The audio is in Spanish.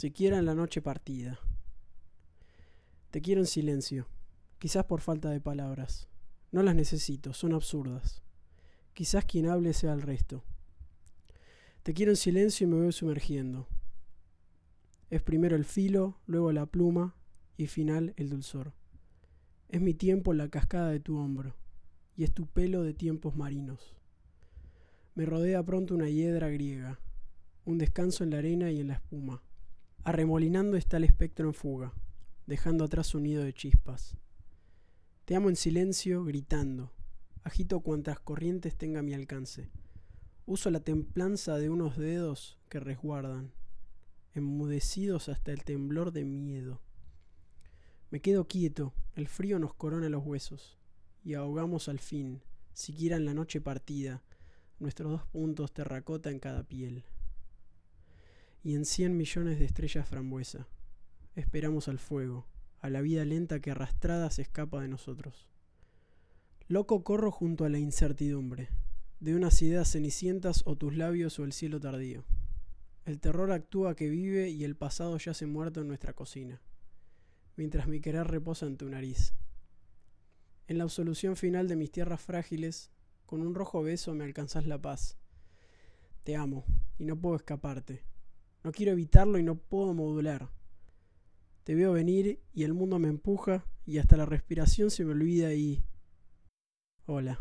siquiera en la noche partida. Te quiero en silencio, quizás por falta de palabras. No las necesito, son absurdas. Quizás quien hable sea el resto. Te quiero en silencio y me voy sumergiendo. Es primero el filo, luego la pluma y final el dulzor. Es mi tiempo la cascada de tu hombro y es tu pelo de tiempos marinos. Me rodea pronto una hiedra griega, un descanso en la arena y en la espuma. Arremolinando está el espectro en fuga, dejando atrás un nido de chispas. Te amo en silencio, gritando. Agito cuantas corrientes tenga a mi alcance. Uso la templanza de unos dedos que resguardan, enmudecidos hasta el temblor de miedo. Me quedo quieto, el frío nos corona los huesos, y ahogamos al fin, siquiera en la noche partida, nuestros dos puntos terracota en cada piel y en cien millones de estrellas frambuesa. Esperamos al fuego, a la vida lenta que arrastrada se escapa de nosotros. Loco corro junto a la incertidumbre, de unas ideas cenicientas o tus labios o el cielo tardío. El terror actúa que vive y el pasado yace muerto en nuestra cocina, mientras mi querer reposa en tu nariz. En la absolución final de mis tierras frágiles, con un rojo beso me alcanzas la paz. Te amo, y no puedo escaparte. No quiero evitarlo y no puedo modular. Te veo venir y el mundo me empuja y hasta la respiración se me olvida y... Hola.